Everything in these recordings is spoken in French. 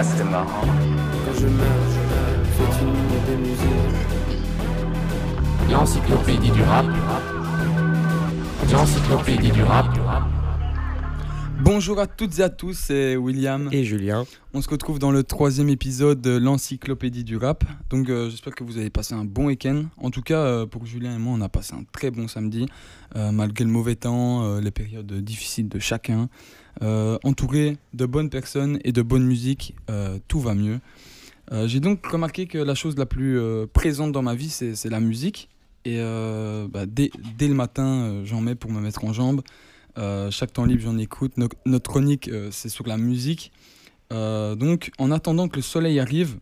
Ah, c'est marrant. Quand je meurs, c'est une minute de musique. L'encyclopédie du rap. L'encyclopédie du rap. Bonjour à toutes et à tous, c'est William. Et Julien. On se retrouve dans le troisième épisode de l'encyclopédie du rap. Donc euh, j'espère que vous avez passé un bon week-end. En tout cas, euh, pour Julien et moi, on a passé un très bon samedi, euh, malgré le mauvais temps, les périodes difficiles de chacun. entouré de bonnes personnes et de bonne musique, tout va mieux. J'ai donc remarqué que la chose la plus présente dans ma vie, c'est la musique. Et bah, dès, dès, le matin, j'en mets pour me mettre en jambes. Euh, chaque temps libre, j'en écoute. notre chronique, euh, c'est sur la musique. Euh, donc, en attendant que le soleil arrive,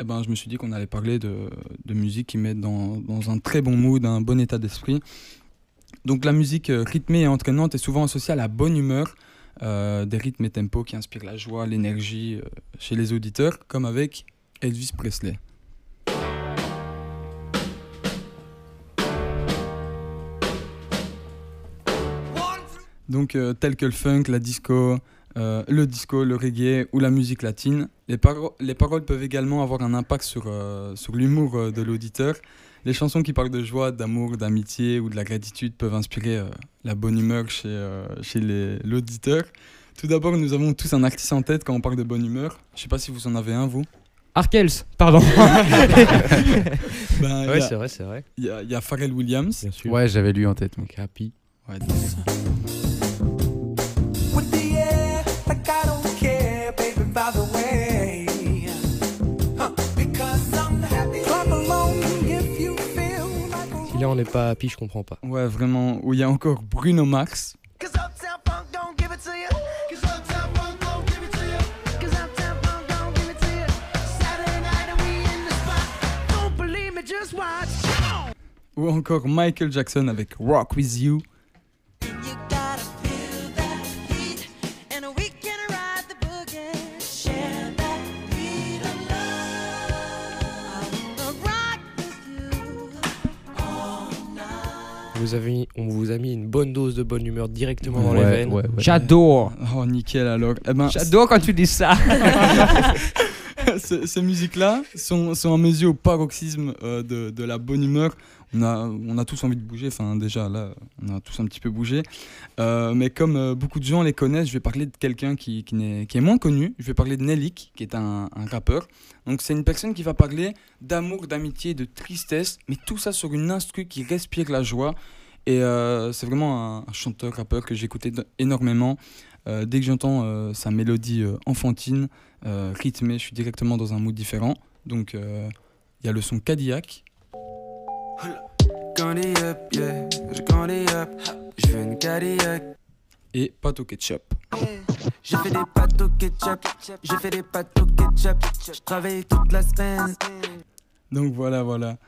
eh ben, je me suis dit qu'on allait parler de, musique qui met dans, un très bon mood, un bon état d'esprit. Donc, la musique rythmée et entraînante est souvent associée à la bonne humeur, des rythmes et tempos qui inspirent la joie, l'énergie chez les auditeurs, comme avec Elvis Presley. Donc euh, tels que le funk, la disco, euh, le disco, le reggae ou la musique latine. Les, les paroles peuvent également avoir un impact sur, euh, sur l'humour de l'auditeur. Les chansons qui parlent de joie, d'amour, d'amitié ou de la gratitude peuvent inspirer la bonne humeur chez, chez l'auditeur. Tout d'abord, nous avons tous un artiste en tête quand on parle de bonne humeur. Je ne sais pas si vous en avez un, vous. Arkels, pardon. ben, ouais, c'est vrai, c'est vrai. Il y, y, a Pharrell Williams. Bien sûr. Ouais, j'avais lu en tête, donc Happy. Ouais, Si là on n'est pas happy, je comprends pas. Ouais, vraiment. Où il y a encore Bruno Mars. Ou encore Michael Jackson avec Rock With You. On vous a mis une bonne dose de bonne humeur directement dans les veines. J'adore. Oh, nickel alors. Eh ben, J'adore quand tu dis ça. ces, musiques-là sont, sont à mes yeux au paroxysme euh, de, de, la bonne humeur. On a, tous envie de bouger, enfin déjà là, on a tous un petit peu bougé. Euh, mais comme euh, beaucoup de gens les connaissent, je vais parler de quelqu'un qui, est, moins connu. Je vais parler de Nelik, qui est un, rappeur. Donc c'est une personne qui va parler d'amour, d'amitié, de tristesse, mais tout ça sur une instru qui respire la joie. Et c'est vraiment un, chanteur, rappeur que j'écoutais énormément. dès que j'entends sa mélodie enfantine, euh, rythmé, je suis directement dans un mood différent. Donc euh, il y a le son Cadillac. Et pâte au ketchup. J'ai fait des pâtes au ketchup, j'ai fait des pâtes au ketchup, je travaille toute la semaine. Donc voilà, voilà.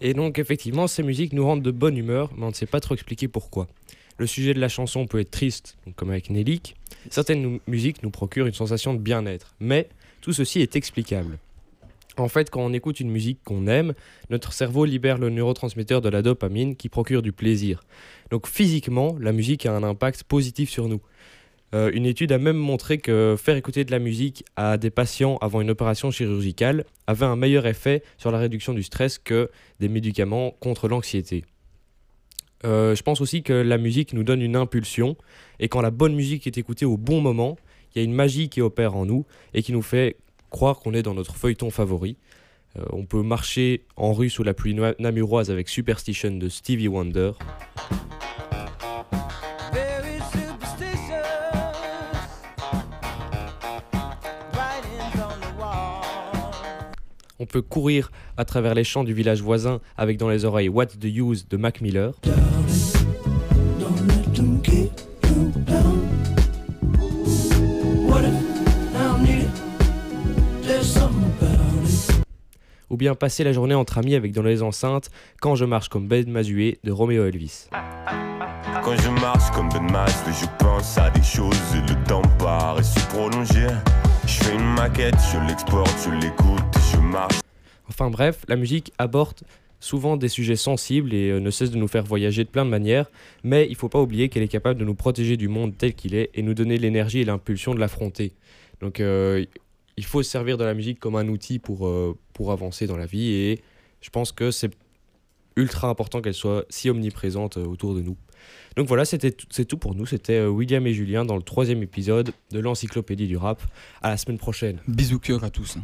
Et donc effectivement, ces musiques nous rendent de bonne humeur, mais on ne sait pas trop expliquer pourquoi. Le sujet de la chanson peut être triste, comme avec Nelik. Certaines musiques nous procurent une sensation de bien-être, mais tout ceci est explicable. En fait, quand on écoute une musique qu'on aime, notre cerveau libère le neurotransmetteur de la dopamine qui procure du plaisir. Donc physiquement, la musique a un impact positif sur nous. Euh, une étude a même montré que faire écouter de la musique à des patients avant une opération chirurgicale avait un meilleur effet sur la réduction du stress que des médicaments contre l'anxiété. Euh, je pense aussi que la musique nous donne une impulsion et quand la bonne musique est écoutée au bon moment, il y a une magie qui opère en nous et qui nous fait croire qu'on est dans notre feuilleton favori. Euh, on peut marcher en rue sous la pluie namuroise avec Superstition de Stevie Wonder. On peut courir à travers les champs du village voisin avec dans les oreilles What's the Use de Mac Miller. Bien passer la journée entre amis avec dans les enceintes Quand je marche comme Ben Mazué de Romeo Elvis. Quand je marche comme Ben je pense à des choses le temps paraît se prolonger. Je fais une maquette, je l'exporte, je l'écoute, je marche. Enfin bref, la musique aborde souvent des sujets sensibles et euh, ne cesse de nous faire voyager de plein de manières, mais il ne faut pas oublier qu'elle est capable de nous protéger du monde tel qu'il est et nous donner l'énergie et l'impulsion de l'affronter. Donc euh, il faut se servir de la musique comme un outil pour, euh, pour avancer dans la vie et je pense que c'est ultra important qu'elle soit si omniprésente euh, autour de nous. Donc voilà, c'est tout pour nous. C'était euh, William et Julien dans le troisième épisode de l'encyclopédie du rap. À la semaine prochaine. Bisous cœur à tous.